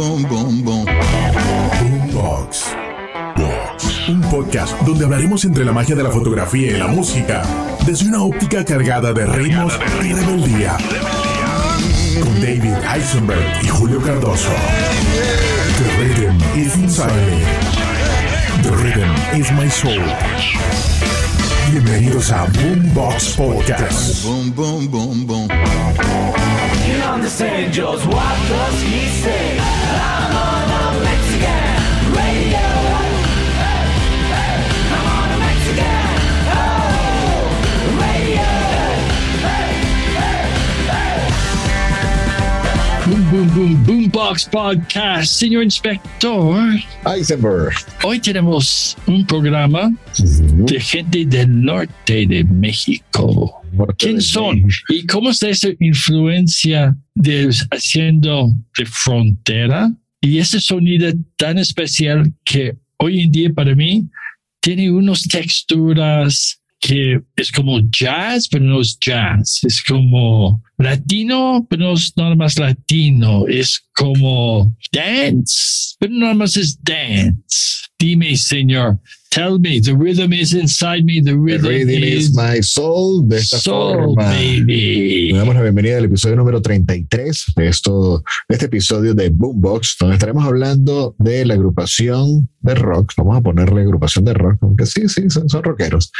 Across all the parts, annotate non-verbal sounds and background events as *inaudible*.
boom, boom, boom. Boombox. Un podcast donde hablaremos entre la magia de la fotografía y la música, desde una óptica cargada de ritmos y rebeldía. Con David Eisenberg y Julio Cardoso. The rhythm is inside me. The rhythm is my soul. Bienvenidos a Boombox Podcast. Boom, boom, boom, boom. You understand just what does he say? I'm Boom, boom, boom, Boombox Podcast, señor inspector. Eisenberg. Hoy tenemos un programa de gente del norte de México. ¿Quién son? ¿Y cómo está esa influencia de haciendo de frontera? Y ese sonido tan especial que hoy en día para mí tiene unas texturas que es como jazz, pero no es jazz. Es como latino, pero no es nada más latino. Es como dance, pero nada más es dance. Dime, señor. Tell me, the rhythm is inside me. The The rhythm, Rhythm is my soul. De esta soul, forma. baby. Le damos la bienvenida al episodio número 33 de, esto, de este episodio de Boombox, donde estaremos hablando de la agrupación de rock. Vamos a ponerle agrupación de rock, aunque sí, sí, son, son rockeros.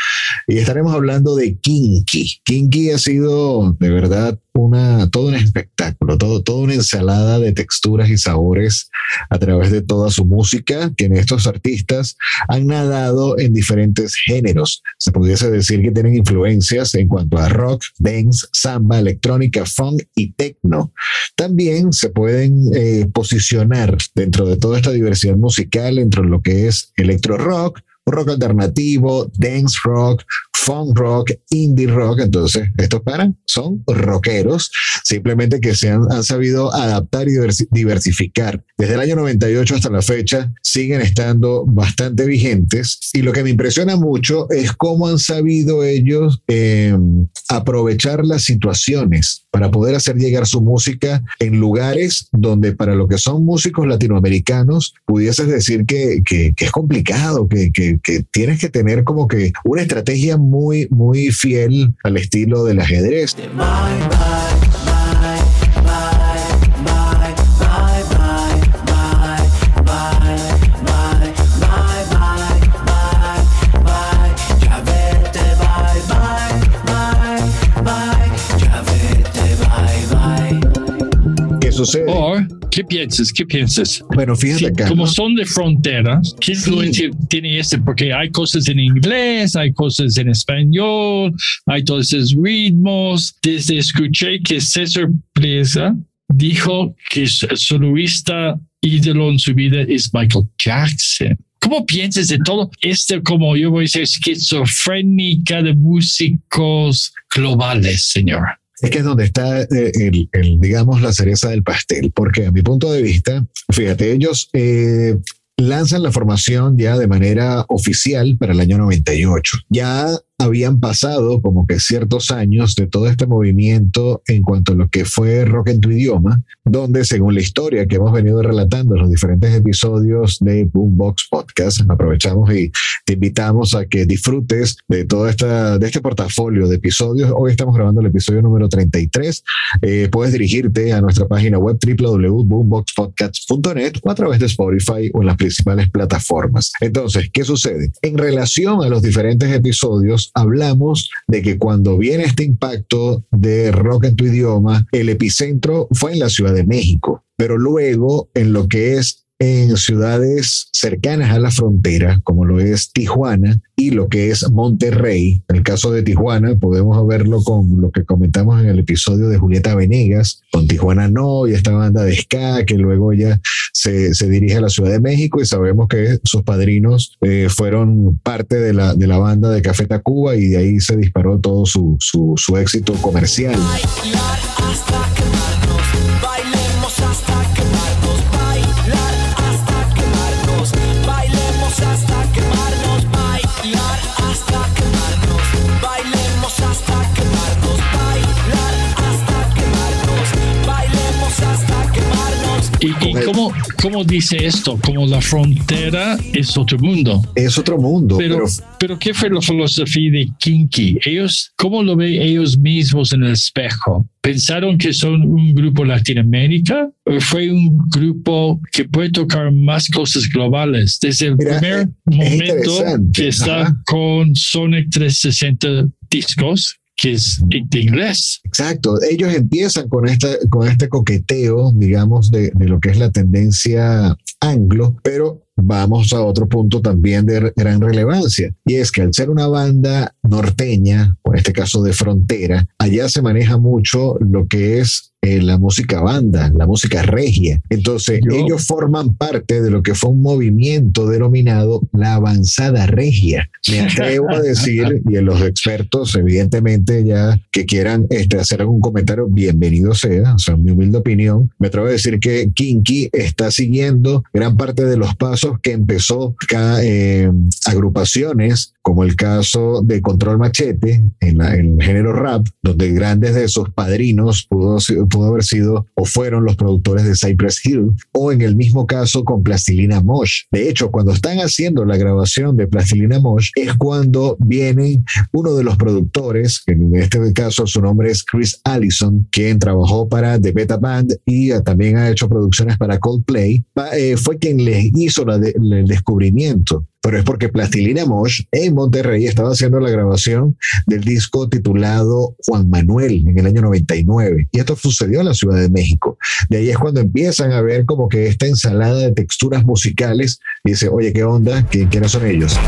Y estaremos hablando de Kinky. Kinky ha sido de verdad una, todo un espectáculo, todo, toda una ensalada de texturas y sabores a través de toda su música, que estos artistas han nadado en diferentes géneros. Se pudiese decir que tienen influencias en cuanto a rock, dance, samba, electrónica, funk y techno. También se pueden eh, posicionar dentro de toda esta diversidad musical, dentro de lo que es electro rock, rock alternativo, dance rock, funk rock, indie rock. Entonces, estos para son rockeros, simplemente que se han, han sabido adaptar y diversi- diversificar. Desde el año 98 hasta la fecha siguen estando bastante vigentes y lo que me impresiona mucho es cómo han sabido ellos eh, aprovechar las situaciones para poder hacer llegar su música en lugares donde para lo que son músicos latinoamericanos pudieses decir que, que- que es complicado, que, que- que tienes que tener como que una estrategia muy, muy fiel al estilo del ajedrez. Sucede? O, ¿qué piensas? ¿Qué piensas? Bueno, fíjate Sí, acá. como son de frontera, ¿qué influencia tiene este? Porque hay cosas en inglés, hay cosas en español, hay todos esos ritmos. Desde escuché que César Presa dijo que su soloista ídolo en su vida es Michael Jackson. ¿Cómo piensas de todo esto como yo voy a decir esquizofrénica de músicos globales, señor? Es que es donde está eh, el, digamos, la cereza del pastel, porque a mi punto de vista, fíjate, ellos eh, lanzan la formación ya de manera oficial para el año 98. Ya habían pasado como que ciertos años de todo este movimiento en cuanto a lo que fue rock en tu idioma, donde según la historia que hemos venido relatando en los diferentes episodios de Boombox Podcast, aprovechamos y te invitamos a que disfrutes de todo esta, de este portafolio de episodios. Hoy estamos grabando el episodio número 33. Eh, puedes dirigirte a nuestra página web www.boomboxpodcast.net o a través de Spotify o en las principales plataformas. Entonces, ¿qué sucede? En relación a los diferentes episodios, hablamos de que cuando viene este impacto de rock en tu idioma, el epicentro fue en la Ciudad de México, pero luego en lo que es en ciudades cercanas a la frontera, como lo es Tijuana y lo que es Monterrey. En el caso de Tijuana, podemos verlo con lo que comentamos en el episodio de Julieta Venegas, con Tijuana No y esta banda de ska que luego ya se, se dirige a la Ciudad de México y sabemos que sus padrinos eh, fueron parte de la, de la banda de Café Tacuba y de ahí se disparó todo su, su, su éxito comercial. Bailar cómo, cómo dice esto? Como la frontera es otro mundo. Es otro mundo, Pero, pero, pero ¿qué fue la filosofía de Kinky? Ellos, ¿cómo lo ven ellos mismos en el espejo? ¿Pensaron que son un grupo Latinoamérica? ¿O fue un grupo que puede tocar más cosas globales? Desde el Mira, primer es- es momento interesante. que está Ajá. con Sonic 360 discos, que es inglés. exacto. Ellos empiezan con, esta, con este coqueteo, digamos, de, de lo que es la tendencia anglo, pero vamos a otro punto también de gran relevancia, y es que al ser una banda norteña, o en este caso de frontera, allá se maneja mucho lo que es eh, la música banda, la música regia. Entonces, Yo- ellos forman parte de lo que fue un movimiento denominado la avanzada regia. Me *laughs* atrevo a decir, y los expertos, evidentemente, ya que quieran este, hacer algún comentario, bienvenido sea, o sea, mi humilde opinión, me atrevo a decir que Kinky está siguiendo gran parte de los pasos que empezó cada eh, agrupaciones, como el caso de Control Machete en, la- en el género rap, donde grandes de sus padrinos pudo, pudo haber sido o fueron los productores de Cypress Hill, o en el mismo caso con Plastilina Mosh. De hecho, cuando están haciendo la grabación de Plastilina Mosh, es cuando viene uno de los productores, en este caso su nombre es Chris Allison, quien trabajó para The Beta Band y también ha hecho producciones para Coldplay, eh, fue quien les hizo la de- el descubrimiento. Pero es porque Plastilina Mosh en Monterrey estaba haciendo la grabación del disco titulado Juan Manuel en el año 99. Y esto sucedió en la Ciudad de México. De ahí es cuando empiezan a ver como que esta ensalada de texturas musicales. Y dice, oye, ¿qué onda? ¿Qui- ¿Quiénes son ellos?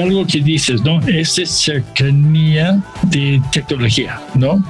Algo que dices, ¿no? Esa cercanía de tecnología, ¿no?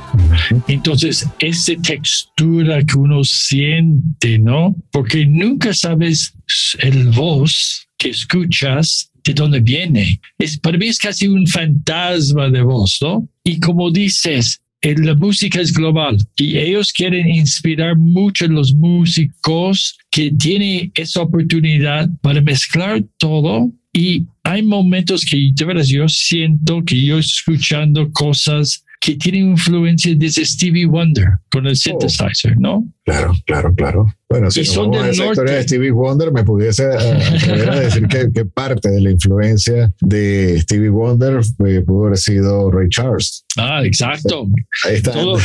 Entonces, esa textura que uno siente, ¿no? Porque nunca sabes el voz que escuchas de dónde viene. Es, para mí es casi un fantasma de voz, ¿no? Y como dices, la música es global y ellos quieren inspirar mucho a los músicos que tienen esa oportunidad para mezclar todo y hay momentos que de veras yo siento que yo escuchando cosas que tienen influencia desde Stevie Wonder con el synthesizer, ¿no? Claro, claro, claro. Bueno, si son vamos a del esa norte. historia de Stevie Wonder, me pudiese a decir que, que parte de la influencia de Stevie Wonder eh, pudo haber sido Ray Charles. Ah, exacto. Ahí está. Todo.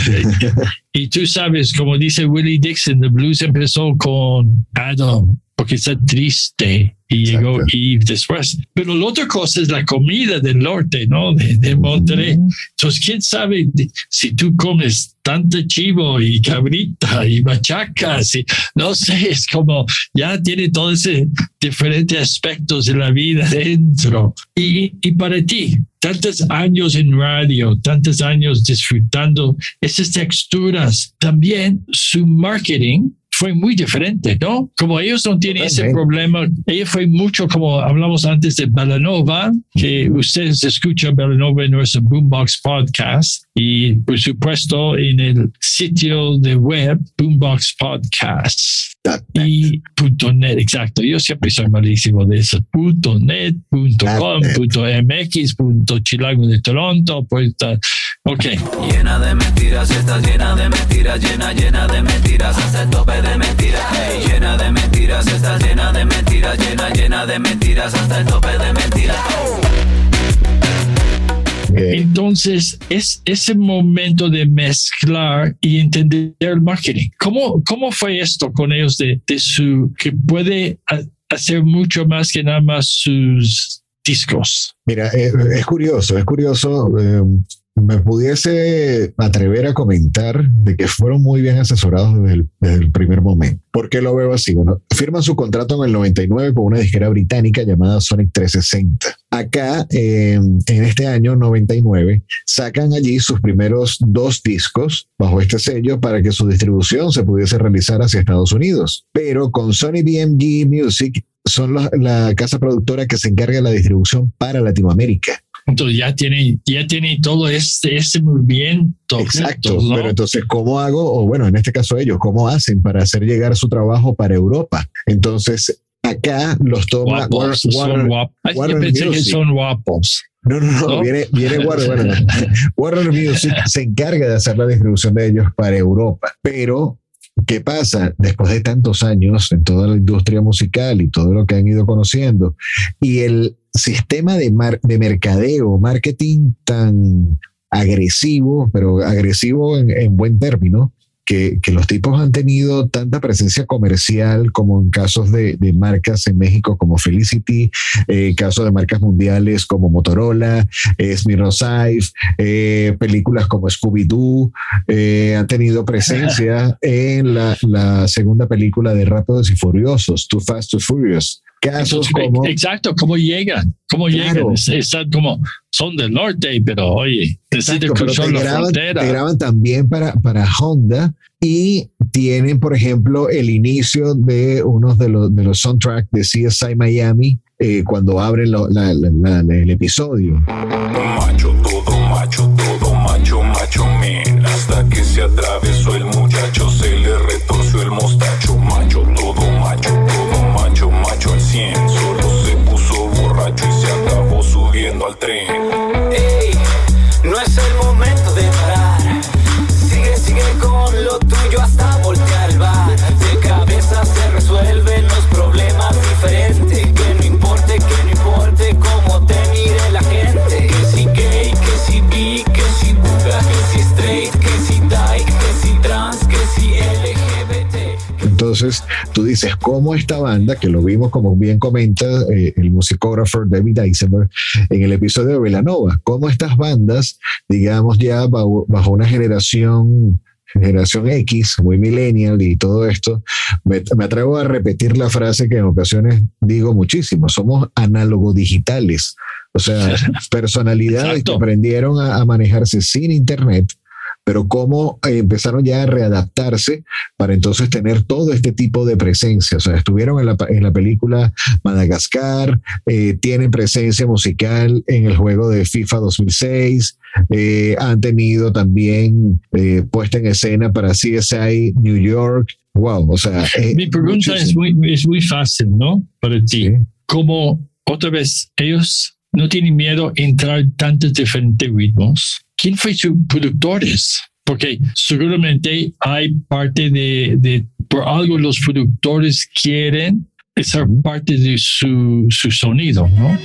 y tú sabes, como dice Willie Dixon, the blues empezó con Adam, porque está triste y llegó Eve después. Pero la otra cosa es la comida del norte, ¿no? De, de Monterrey. Entonces, quién sabe si tú comes tanto chivo y cabrita y machacas y no sé, es como ya tiene todos esos diferentes aspectos de la vida dentro. Y, y para ti, tantos años en radio, tantos años disfrutando esas texturas, también su marketing fue muy diferente, ¿no? Como ellos no tienen ese problema, ella fue mucho como hablamos antes de Belanova, que ustedes escuchan Belanova en nuestro Boombox Podcast y por supuesto en el sitio de web Boombox Podcast y punto .net, exacto. Yo siempre soy malísimo de eso. Punto .net, punto .com, Net. punto .mx, punto Chilango de Toronto, pues. Ok. Llena de mentiras, estás llena de mentiras, llena, llena de mentiras, hasta el tope de mentiras. Ey, llena de mentiras, estás llena de mentiras, llena, llena de mentiras, hasta el tope de mentiras. Entonces, es ese momento de mezclar y entender el marketing. ¿Cómo, cómo fue esto con ellos de, de su, que puede ha- hacer mucho más que nada más sus discos? Mira, eh, es curioso, es curioso. eh, me pudiese atrever a comentar de que fueron muy bien asesorados desde el, desde el primer momento. ¿Por qué lo veo así? Bueno, firman su contrato en el 99 con una disquera británica llamada Sonic 360. Acá, eh, en este año 99, sacan allí sus primeros dos discos bajo este sello para que su distribución se pudiese realizar hacia Estados Unidos. Pero con Sony BMG Music son la casa productora que se encarga de la distribución para Latinoamérica. Entonces ya tiene, ya tiene todo este, este movimiento. Exacto, juntos, ¿no? pero entonces, ¿cómo hago? O bueno, en este caso ellos, ¿cómo hacen para hacer llegar su trabajo para Europa? Entonces, acá los toma guapos, War- son Warner- guapos. Ay, yo Warner pensé que Music. son guapos. No, no, no, ¿No? viene, viene Warner, *laughs* bueno, Warner Music se encarga de hacer la distribución de ellos para Europa, pero ¿qué pasa? Después de tantos años en toda la industria musical y todo lo que han ido conociendo y el sistema de, mar- de mercadeo, marketing tan agresivo, pero agresivo en, en buen término, que, que los tipos han tenido tanta presencia comercial como en casos de, de marcas en México como Felicity, eh, casos de marcas mundiales como Motorola, eh, Smirnoff eh, películas como Scooby-Doo, eh, han tenido presencia *laughs* en la, la segunda película de Rápidos y Furiosos, Too Fast, Too Furious. Casos Entonces, como... Exacto, ¿cómo llegan? ¿Cómo Claro. llegan? Es- Están como, son del norte, pero oye, Exacto, pero te graban, te graban también para, para Honda y tienen, por ejemplo, el inicio de uno de los, de los soundtracks de CSI Miami eh, cuando abren lo- la- la- la- el episodio. Macho, todo macho, todo macho, macho men. Hasta que se atravesó el dices, ¿cómo esta banda, que lo vimos como bien comenta eh, el musicógrafo David Eisenberg en el episodio de Velanova, cómo estas bandas, digamos ya bajo, bajo una generación generación X, muy millennial y todo esto, me, me atrevo a repetir la frase que en ocasiones digo muchísimo, somos análogo digitales, o sea, *laughs* personalidades Exacto. que aprendieron a, a manejarse sin internet, pero cómo eh, empezaron ya a readaptarse para entonces tener todo este tipo de presencia. O sea, estuvieron en la, en la película Madagascar, eh, tienen presencia musical en el juego de FIFA 2006, eh, han tenido también eh, puesta en escena para CSI New York. Wow, o sea, Mi pregunta es muy, es muy fácil, ¿no? Para ti. Sí. Como otra vez, ellos no tienen miedo a entrar tantos diferentes ritmos. ¿Quién fue sus productores? Porque seguramente hay parte de, de por algo los productores quieren esa parte de su, su sonido, ¿no?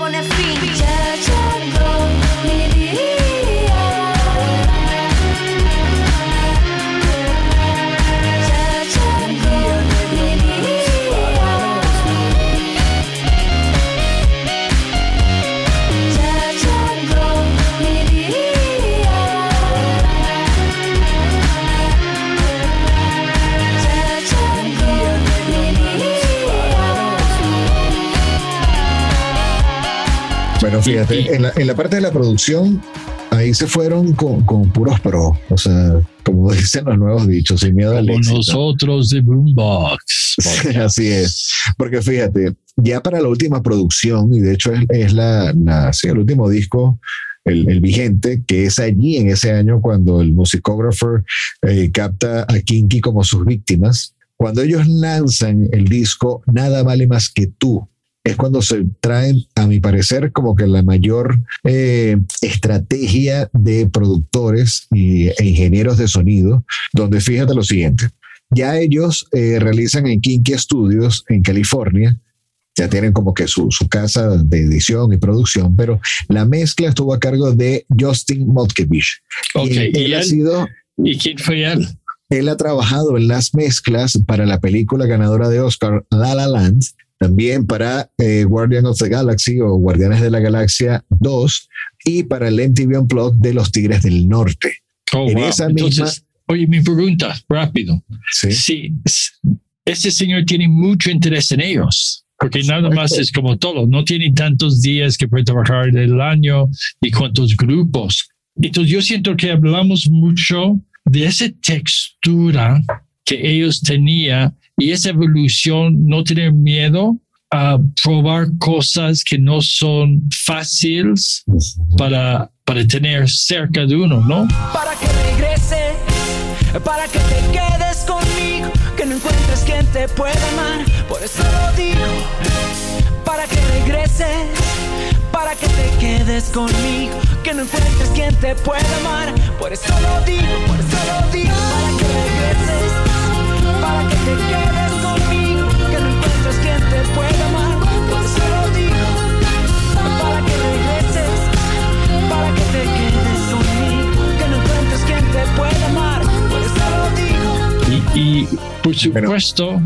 Bueno, fíjate, en la, en la parte de la producción, ahí se fueron con, con puros pros. O sea, como *laughs* dicen los nuevos dichos, sin miedo al éxito. nosotros de Boombox. Así es. Porque fíjate, ya para la última producción, y de hecho es, es la, la- sí, el último disco, el, el vigente, que es allí en ese año cuando el musicógrafo eh, capta a Kinky como sus víctimas. Cuando ellos lanzan el disco Nada vale más que tú, es cuando se traen, a mi parecer, como que la mayor eh, estrategia de productores y, e ingenieros de sonido, donde fíjate lo siguiente. Ya ellos eh, realizan en Kinky Studios en California, ya tienen como que su, su casa de edición y producción, pero la mezcla estuvo a cargo de Justin Motkevich. Ok, Y él, ¿y ha él? sido, ¿Y quién fue él? él ha trabajado en las mezclas para la película ganadora de Oscar, La La Land, también para eh, Guardian of the Galaxy o Guardianes de la Galaxia 2 y para el MTV Unplugged de los Tigres del Norte. Oh, En wow. esa Entonces, misma- oye, mi pregunta, rápido. Sí. Sí, s- ese señor tiene mucho interés en ellos, porque nada más es como todo, no tiene tantos días que puede trabajar del año y cuántos grupos. Entonces yo siento que hablamos mucho de esa textura que ellos tenían y esa evolución, no tener miedo a probar cosas que no son fáciles para, para tener cerca de uno, ¿no? para que regrese, para que te quedes conmigo, que no encuentres quien te pueda amar, por eso lo digo, para que regreses, para que te quedes conmigo, que no encuentres quien te pueda amar, por eso lo digo, por eso lo digo, para que regreses, para que te quedes conmigo, que no encuentres quien te pueda amar, por eso lo digo, para que regreses para que te quedes conmigo, que no encuentres quien te pueda amar, por eso lo digo. Y, y, por supuesto,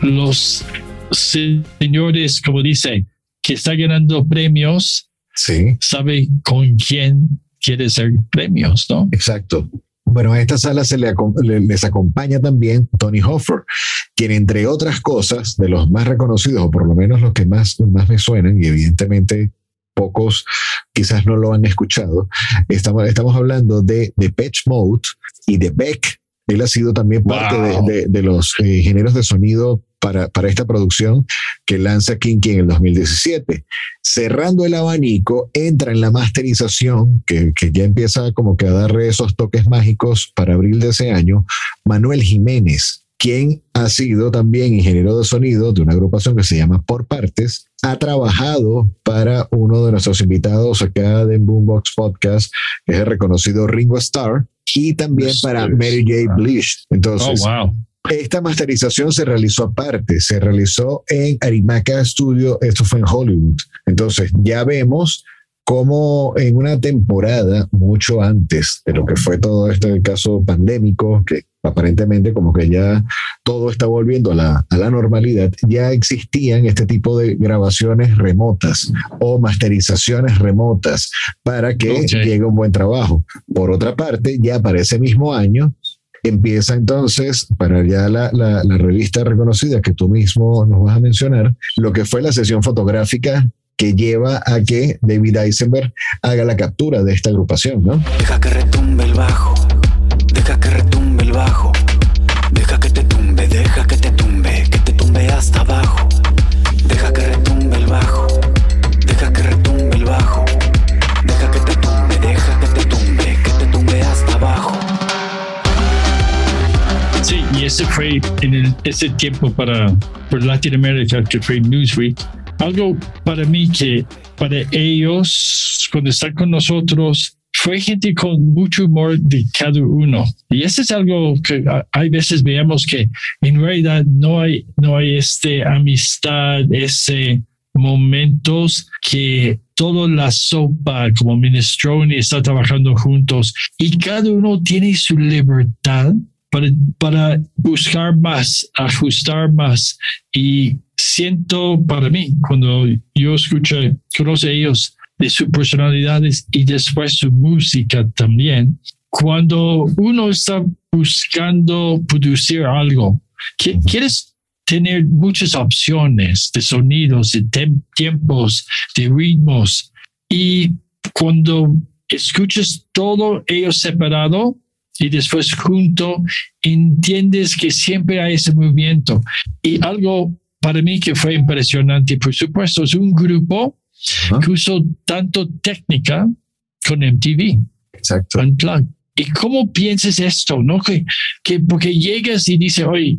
los señores, como dice, que está ganando premios, Sí, sabe con quién quiere ser premios, ¿no? exacto. Bueno, a esta sala se les acompaña también Tony Hoffer, quien entre otras cosas, de los más reconocidos, o por lo menos los que más, más me suenan, y evidentemente pocos quizás no lo han escuchado, estamos, estamos hablando de, de Patch Mode y de Beck. Él ha sido también parte Wow. de, de- de los eh, ingenieros de sonido para, para esta producción que lanza Kinky en el 2017 cerrando el abanico, entra en la masterización, que, que ya empieza como que a darle esos toques mágicos para abril de ese año, Manuel Jiménez, quien ha sido también ingeniero de sonido de una agrupación que se llama Por Partes, ha trabajado para uno de nuestros invitados acá de Boombox Podcast, que es el reconocido Ringo Starr, y también para Mary J. Blish. Oh, Entonces, wow. esta masterización se realizó aparte, se realizó en Arimaca Studio, esto fue en Hollywood. Entonces ya vemos cómo en una temporada mucho antes de lo que fue todo este caso pandémico, que aparentemente como que ya todo está volviendo a la, a la normalidad, ya existían este tipo de grabaciones remotas o masterizaciones remotas para que Ok. llegue un buen trabajo. Por otra parte, ya para ese mismo año, empieza entonces, para ya la, la, la revista reconocida que tú mismo nos vas a mencionar, lo que fue la sesión fotográfica que lleva a que David Eisenberg haga la captura de esta agrupación, ¿no? Deja que retumbe el bajo, bajo, deja que te tumbe, deja que te tumbe, que te tumbe hasta abajo. Deja que retumbe el bajo, deja que retumbe el bajo, deja que te tumbe, deja que te tumbe, que te tumbe hasta abajo. Sí, y ese fue en el- ese tiempo para por Latinoamérica que fue Newsweek. Algo para mí que para ellos, cuando están con nosotros, fue gente con mucho humor de cada uno. Y eso es algo que hay veces veamos que en realidad no hay, no hay este amistad, ese momentos que toda la sopa como minestrone está trabajando juntos y cada uno tiene su libertad para, para buscar más, ajustar más. Y siento para mí, cuando yo escucho, conozco a ellos de sus personalidades y después su música también, cuando uno está buscando producir algo, quieres tener muchas opciones de sonidos, de tiempos, de ritmos. Y cuando escuchas todo ello separado y después junto, entiendes que siempre hay ese movimiento. Y algo para mí que fue impresionante, por supuesto, es un grupo Ajá. que usó tanto técnica con MTV. Exacto. Unplugged. ¿Y cómo piensas esto? ¿No? Que, que porque llegas y dices, oye,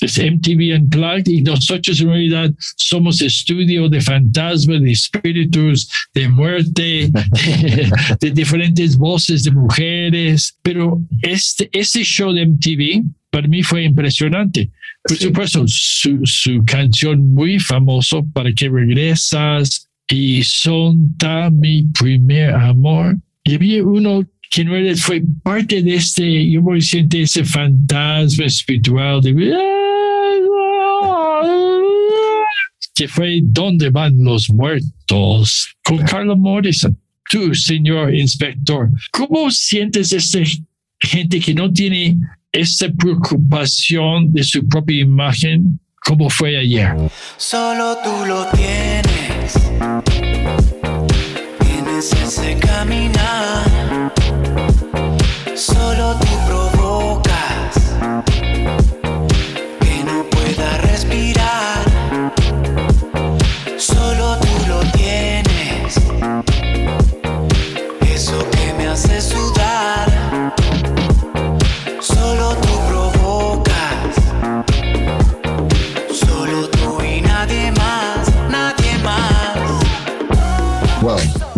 es MTV Unplugged y nosotros en realidad somos estudio de fantasmas, de espíritus, de muerte, de, *laughs* de diferentes voces de mujeres. Pero este, este show de MTV para mí fue impresionante. Por Sí. supuesto, su, su canción muy famoso, ¿Para que regresas? Y Sonta, mi primer amor. Y había uno que en realidad fue parte de este, yo me siento ese fantasma espiritual de que fue ¿Dónde van los muertos? con Carla Morrison. tú, señor inspector, ¿cómo sientes esa gente que no tiene esa preocupación de su propia imagen como fue ayer? Solo tú lo tienes. Tienes ese caminar. Solo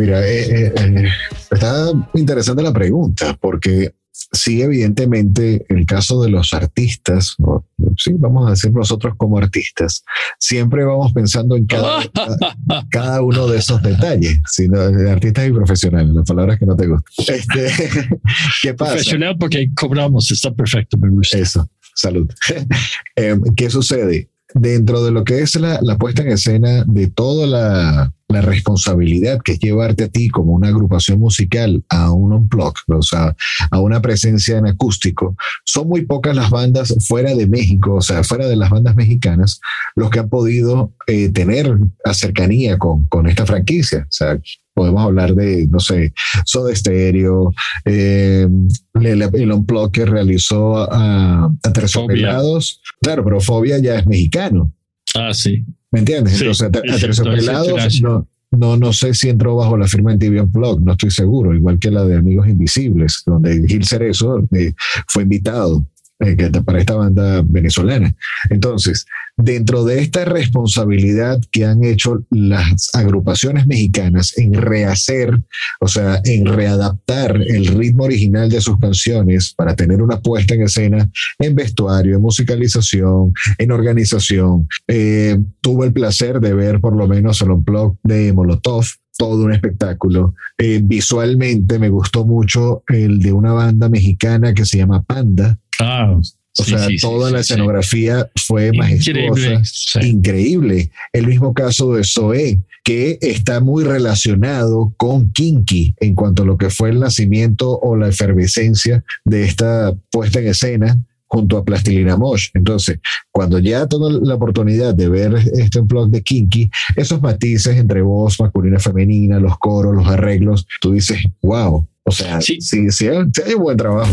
mira, eh, eh, eh, está interesante la pregunta, porque sí, evidentemente, el caso de los artistas, o, sí, vamos a decir nosotros como artistas, siempre vamos pensando en cada, *laughs* cada uno de esos detalles, sino de artistas y profesionales, las palabras que no te gustan. Este, *laughs* ¿Qué pasa? Profesional porque cobramos, está perfecto, me gusta. Eso, salud. *laughs* Em, ¿Qué sucede? Dentro de lo que es la, la puesta en escena de toda la, la responsabilidad que es llevarte a ti como una agrupación musical a un unplug, o sea, a una presencia en acústico, son muy pocas las bandas fuera de México, o sea, fuera de las bandas mexicanas, los que han podido eh, tener cercanía con, con esta franquicia. O sea, podemos hablar de, no sé, Soda Stereo, eh, el, el unplug que realizó a, a Terciopelados. Claro, pero Fobia ya es mexicano. Ah, sí. ¿Me entiendes? Sí, Entonces, a, Ter- es a cierto, Terciopelados es internacional. no, no, no sé si entró bajo la firma en TV Unplugged, no estoy seguro, igual que la de Amigos Invisibles, donde Gil Cerezo eh, fue invitado eh, para esta banda venezolana. Entonces, dentro de esta responsabilidad que han hecho las agrupaciones mexicanas en rehacer, o sea, en readaptar el ritmo original de sus canciones para tener una puesta en escena en vestuario, en musicalización, en organización. Eh, tuve el placer de ver por lo menos el unplug de Molotov, todo un espectáculo. Eh, visualmente me gustó mucho el de una banda mexicana que se llama Panda. Ah, O sí, sea, sí, toda sí, la escenografía fue majestuosa increíble. El mismo caso de Zoé, que está muy relacionado con Kinky en cuanto a lo que fue el nacimiento o la efervescencia de esta puesta en escena junto a Plastilina Mosh. Entonces, cuando ya tuve la oportunidad de ver este blog de Kinky, esos matices entre voz masculina, femenina, los coros, los arreglos, tú dices, wow. O sea, sí, Sí. sí, sí hay un buen trabajo.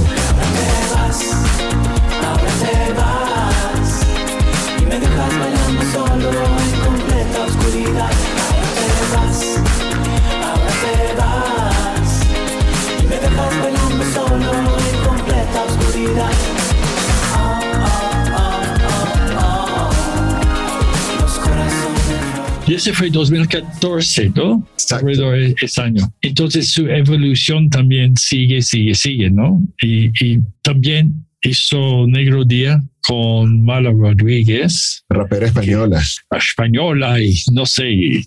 us. Y ese fue 2014, ¿no? Exacto. Alrededor de ese año. Entonces su evolución también sigue, sigue, sigue, ¿no? Y, y también hizo Negro Día con Mala Rodríguez, Rapera española. española, y no sé,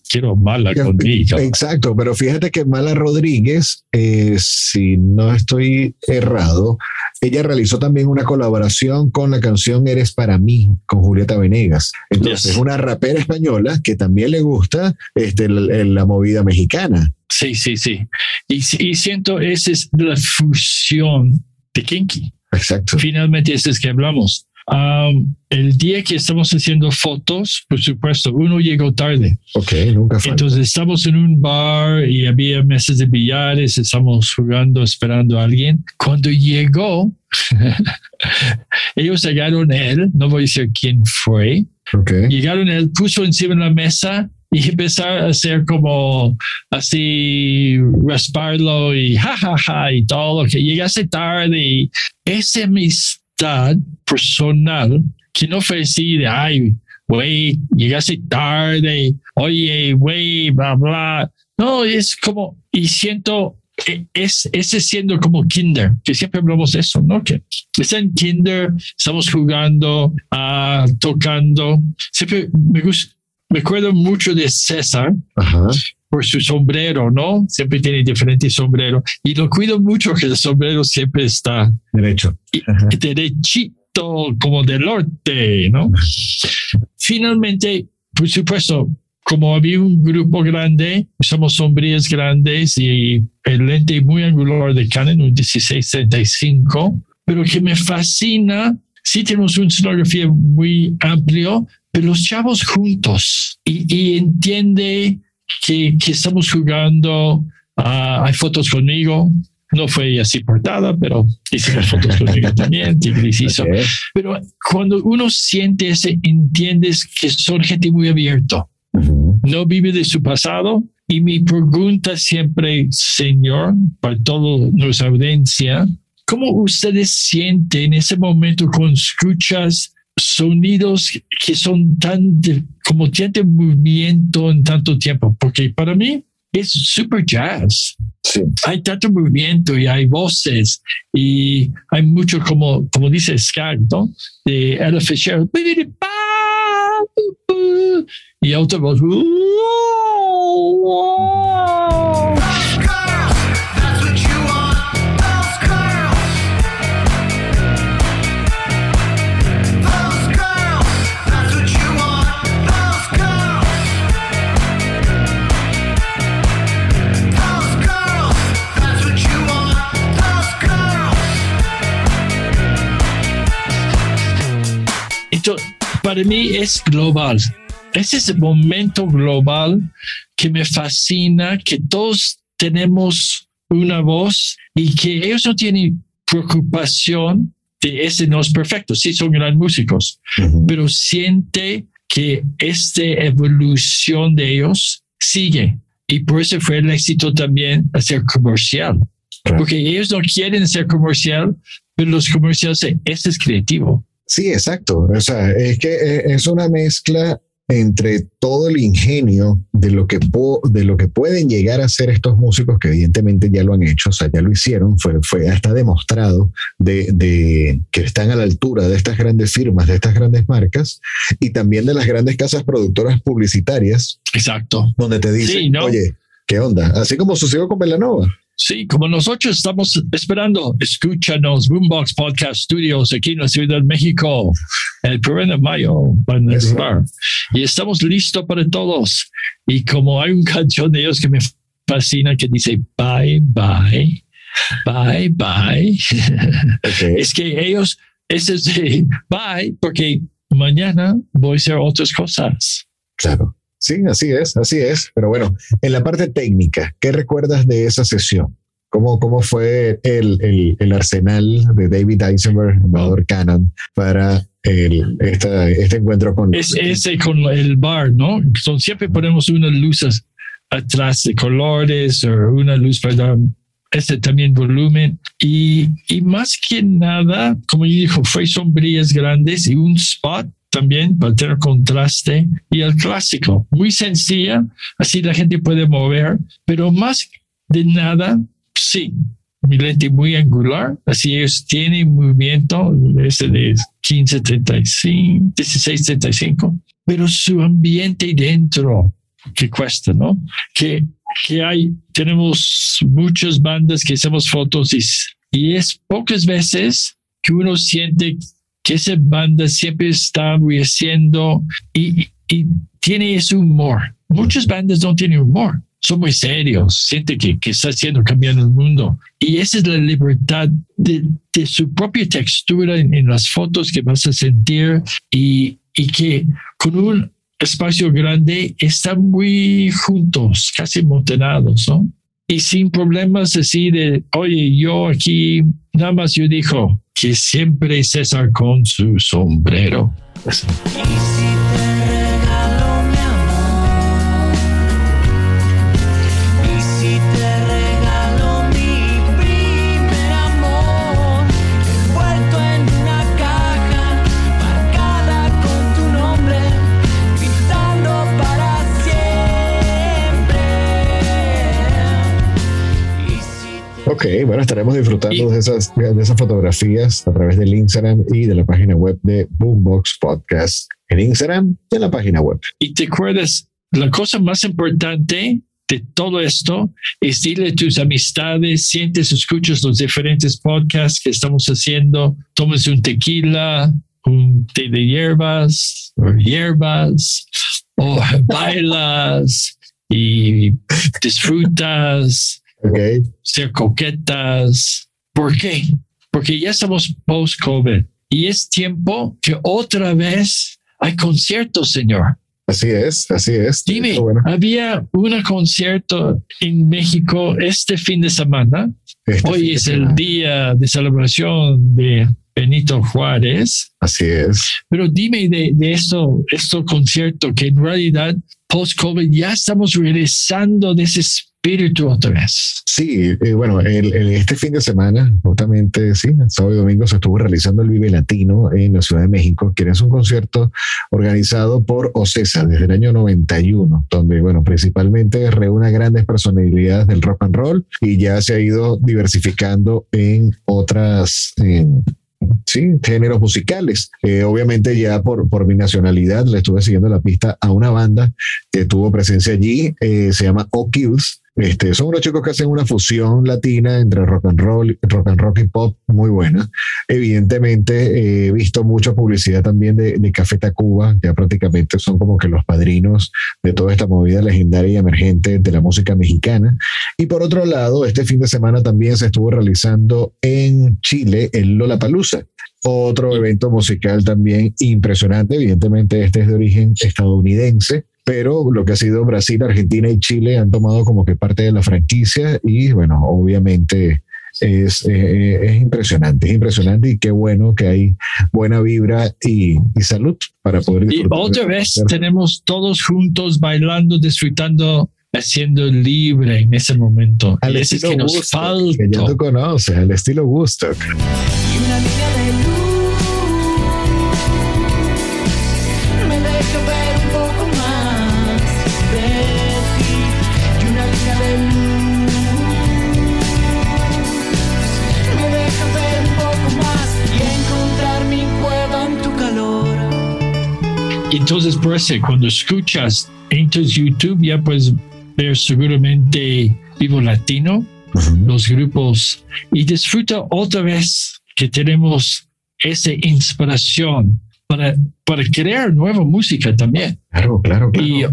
quiero Mala conmigo. Exacto, pero fíjate que Mala Rodríguez, eh, si no estoy errado, ella realizó también una colaboración con la canción Eres para mí, con Julieta Venegas. Entonces, Yes. una rapera española que también le gusta este, la movida mexicana. Sí, sí, sí. Y, y siento esa es la fusión de Kinky. Exacto. Finalmente, ese es que hablamos. Am, el día que estamos haciendo fotos, por supuesto, uno llegó tarde. Ok, nunca fue. Entonces estamos en un bar y había mesas de billares, estamos jugando, esperando a alguien. Cuando llegó, *laughs* ellos llegaron él, no voy a decir quién fue, Ok. llegaron él, puso encima de la mesa y empezaron a hacer como así, rasparlo y jajaja y todo, que llegase tarde y esa amistad personal que no fue así de, ay, güey, llegaste tarde, oye, güey, bla, bla. No, es como, y siento, e- es ese siendo como kinder, que siempre hablamos eso, ¿no? Que está en kinder, estamos jugando, ah, tocando. Siempre me gusta, me acuerdo mucho de César Ajá. por su sombrero, ¿no? Siempre tiene diferentes sombreros y lo cuido mucho que el sombrero siempre está Derecho. y- derechito como del norte, ¿no? Finalmente, por supuesto, como había un grupo grande, somos sombrías grandes y el lente muy angular de Canon, un 1635, pero que me fascina. Sí tenemos una sonografía muy amplio, pero los chavos juntos y, y entiende que, que estamos jugando. ah, hay fotos conmigo. No fue así portada, pero hicimos fotos conmigo también. *laughs* Tigris hizo. Ok. Pero cuando uno siente ese, entiendes que son gente muy abierto. Ujú. No vive de su pasado. Y mi pregunta siempre, Señor, para toda nuestra audiencia, ¿cómo ustedes sienten en ese momento cuando escuchas sonidos que son tan, de- como tienen movimiento en tanto tiempo? Porque para mí es super jazz Sí. hay tanto movimiento y hay voces y hay mucho como, como dice Skag, ¿no? De Ella Fitzgerald. Y otra voz. Para mí es global. Ese es el momento global que me fascina, que todos tenemos una voz y que ellos no tienen preocupación de ese no es perfecto. Sí, son grandes músicos, Ujú. pero siente que esta evolución de ellos sigue. Y por eso fue el éxito también hacer comercial. Claro. Porque ellos no quieren ser comercial, pero los comerciales, dicen, este es creativo. Sí, exacto. O sea, es que eh, es una mezcla entre todo el ingenio de lo que po- de lo que pueden llegar a ser estos músicos que evidentemente ya lo han hecho, o sea, ya lo hicieron, fue, fue hasta demostrado de, de que están a la altura de estas grandes firmas, de estas grandes marcas y también de las grandes casas productoras publicitarias Exacto. donde te dicen, Sí, ¿no? oye, ¿qué onda? Así como sucedió con Belanova. Sí, como nosotros estamos esperando, escúchanos, Boombox Podcast Studios aquí en la Ciudad de México, el primero de mayo, van a. Y estamos listos para todos. Y como hay una canción de ellos que me fascina que dice bye, bye, bye, bye. *laughs* Es que ellos, ese es de bye, porque mañana voy a hacer otras cosas. Claro. Sí, así es, así es. Pero bueno, en la parte técnica, ¿qué recuerdas de esa sesión? ¿Cómo, cómo fue el, el, el arsenal de David Eisenberg, embajador Canon, para el, esta, este encuentro con... Es ese con el bar, ¿no? Entonces siempre ponemos unas luces atrás de colores o una luz para dar ese también volumen. Y, y más que nada, como yo dijo, fue sombrías grandes y un spot también para tener contraste y el clásico, muy sencilla, así la gente puede mover, pero más de nada, sí, mi lente muy angular, así ellos tienen movimiento, ese de 1535, 1635, pero su ambiente dentro que cuesta, ¿no? Que, que hay, tenemos muchas bandas que hacemos fotos y, y es pocas veces que uno siente que esa banda siempre está haciendo y, y tiene ese humor. Muchas bandas no tienen humor, son muy serios, siente que, que está haciendo cambiando el mundo. Y esa es la libertad de, de su propia textura en, en, las fotos que vas a sentir y, y que con un espacio grande están muy juntos, casi montenados, ¿no? Y sin problemas así de, oye, yo aquí, nada más yo dijo que siempre César con su sombrero. Ok, bueno, estaremos disfrutando Y- de, esas, de esas fotografías a través del Instagram y de la página web de Boombox Podcast. En Instagram y en la página web. Y te acuerdas, la cosa más importante de todo esto es dile a tus amistades, sientes, escuchas los diferentes podcasts que estamos haciendo, tomes un tequila, un té de hierbas o hierbas, o *laughs* bailas y disfrutas, Ok. ser coquetas. ¿Por qué? Porque ya estamos post-COVID y es tiempo que otra vez hay conciertos, Señor. Así es, así es. Dime, bueno. había un concierto en México este fin de semana. Este Hoy es el día de celebración de Benito Juárez. Así es. Pero dime de, de esto, esto concierto que en realidad post-COVID ya estamos regresando de ese espíritu otra vez. Sí, eh, bueno, el- el- este fin de semana, justamente, sí, el sábado y domingo se estuvo realizando el Vive Latino en la Ciudad de México, que es un concierto organizado por OCESA desde el año 91, donde, bueno, principalmente reúne grandes personalidades del rock and roll y ya se ha ido diversificando en otras, sí, géneros musicales. Eh, obviamente ya por, por mi nacionalidad le estuve siguiendo la pista a una banda que tuvo presencia allí, eh, se llama O'Kills. Este, son unos chicos que hacen una fusión latina entre rock and roll, rock and rock y pop muy buena. Evidentemente eh, he visto mucha publicidad también de, de Café Tacuba, ya prácticamente son como que los padrinos de toda esta movida legendaria y emergente de la música mexicana. Y por otro lado, este fin de semana también se estuvo realizando en Chile el Lollapalooza. Otro evento musical también impresionante. Evidentemente, este es de origen estadounidense, pero lo que ha sido Brasil, Argentina y Chile han tomado como que parte de la franquicia y bueno, obviamente es, eh, es impresionante, es impresionante y qué bueno que hay buena vibra y, y salud para poder Y disfrutar. de otra vez tenemos todos juntos bailando, disfrutando, haciendo libre en ese momento. al y ese es estilo que nos Woodstock, que ya falta. tú conoces, al estilo Woodstock. Y una línea de Entonces, por eso, cuando escuchas entras YouTube, ya puedes ver seguramente Vivo Latino, los grupos, y disfruta otra vez que tenemos esa inspiración para, para crear nueva música también. Claro, claro, claro. Y,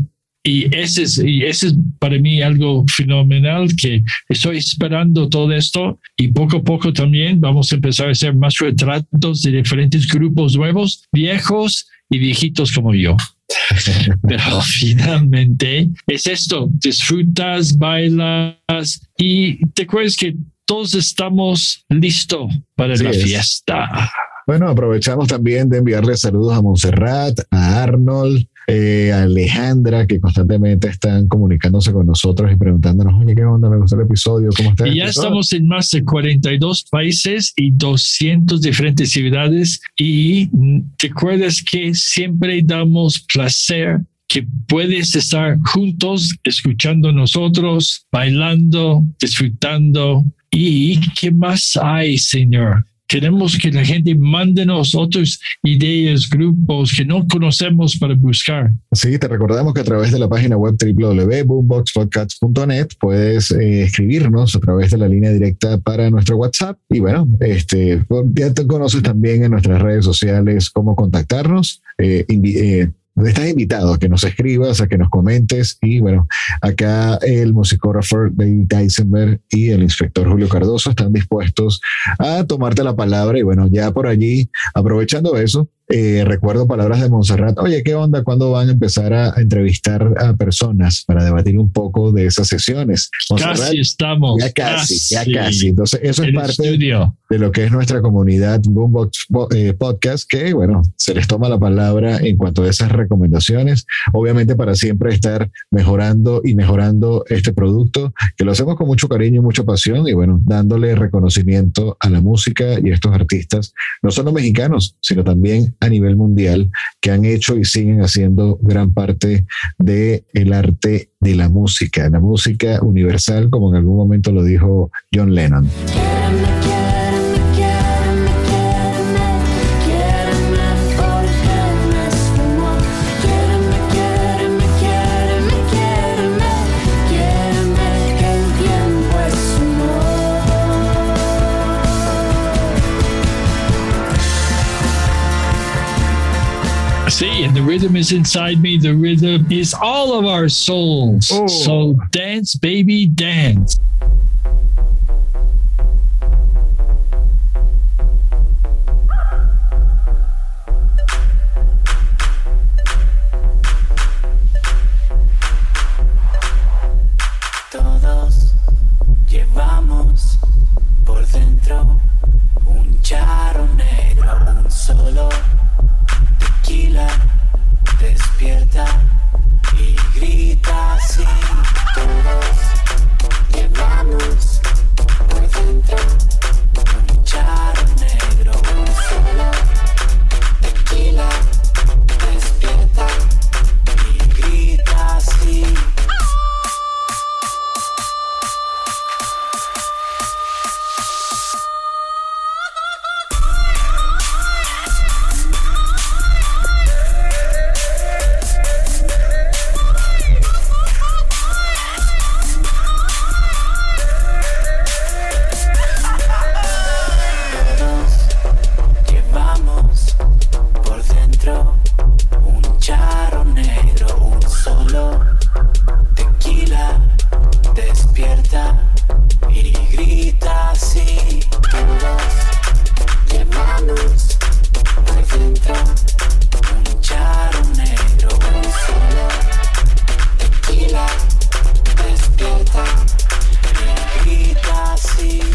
y ese es, y ese es para mí algo fenomenal que estoy esperando todo esto y poco a poco también vamos a empezar a hacer más retratos de diferentes grupos nuevos, viejos y viejitos como yo. *laughs* Pero finalmente es esto, disfrutas, bailas y te acuerdas que todos estamos listos para Así la es. fiesta. Bueno, aprovechamos también de enviarle saludos a Montserrat, a Arnold, eh, Alejandra, que constantemente están comunicándose con nosotros y preguntándonos, oye, ¿qué onda? Me gustó el episodio, ¿cómo está? Y ya esto?" estamos en más de 42 países y 200 diferentes ciudades. Y te acuerdas que siempre damos placer que puedes estar juntos, escuchando nosotros, bailando, disfrutando. ¿Y qué más hay, Señor? Queremos que la gente mándenos otras ideas, grupos que no conocemos para buscar. Sí, te recordamos que a través de la página web www.boomboxpodcast.net puedes eh, escribirnos a través de la línea directa para nuestro WhatsApp. Y bueno, este, ya te conoces también en nuestras redes sociales cómo contactarnos. Eh, eh, Estás invitado a que nos escribas, a que nos comentes y bueno, acá el musicógrafo David Eisenberg y el inspector Julio Cardoso están dispuestos a tomarte la palabra y bueno, ya por allí, aprovechando eso, eh, recuerdo palabras de Montserrat, oye, ¿qué onda? ¿Cuándo van a empezar a, entrevistar a personas para debatir un poco de esas sesiones? Montserrat, Casi estamos. ya casi, ya casi. Entonces, eso es parte estudio. de lo que es nuestra comunidad Boombox Bo- eh, Podcast, que bueno, se les toma la palabra en cuanto a esas recomendaciones, obviamente para siempre estar mejorando y mejorando este producto, que lo hacemos con mucho cariño y mucha pasión y bueno, dándole reconocimiento a la música y a estos artistas, no solo mexicanos, sino también a nivel mundial, que han hecho y siguen haciendo gran parte de el arte de la música, la música universal, como en algún momento lo dijo John Lennon. Sí, When the rhythm is inside me, the rhythm is all of our souls. Oh. So dance, baby, dance.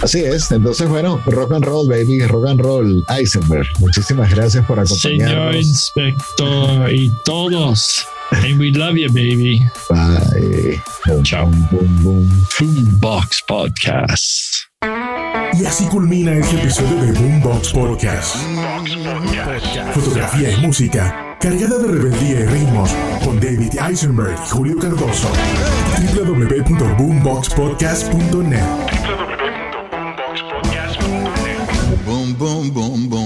Así. Es. Entonces, bueno, rock and roll, baby, rock and roll, Eisenberg. Muchísimas gracias por Señor acompañarnos. Inspector y todos. And we love you, baby. Bye. Boom, Chao. boom, boom, boom. Boombox Podcast. Y así culmina este episodio de Boombox Podcast. Fotografía y música cargada de rebeldía y ritmos con David Eisenberg y Julio Cardoso. www.boomboxpodcast.net boom, boom, boom.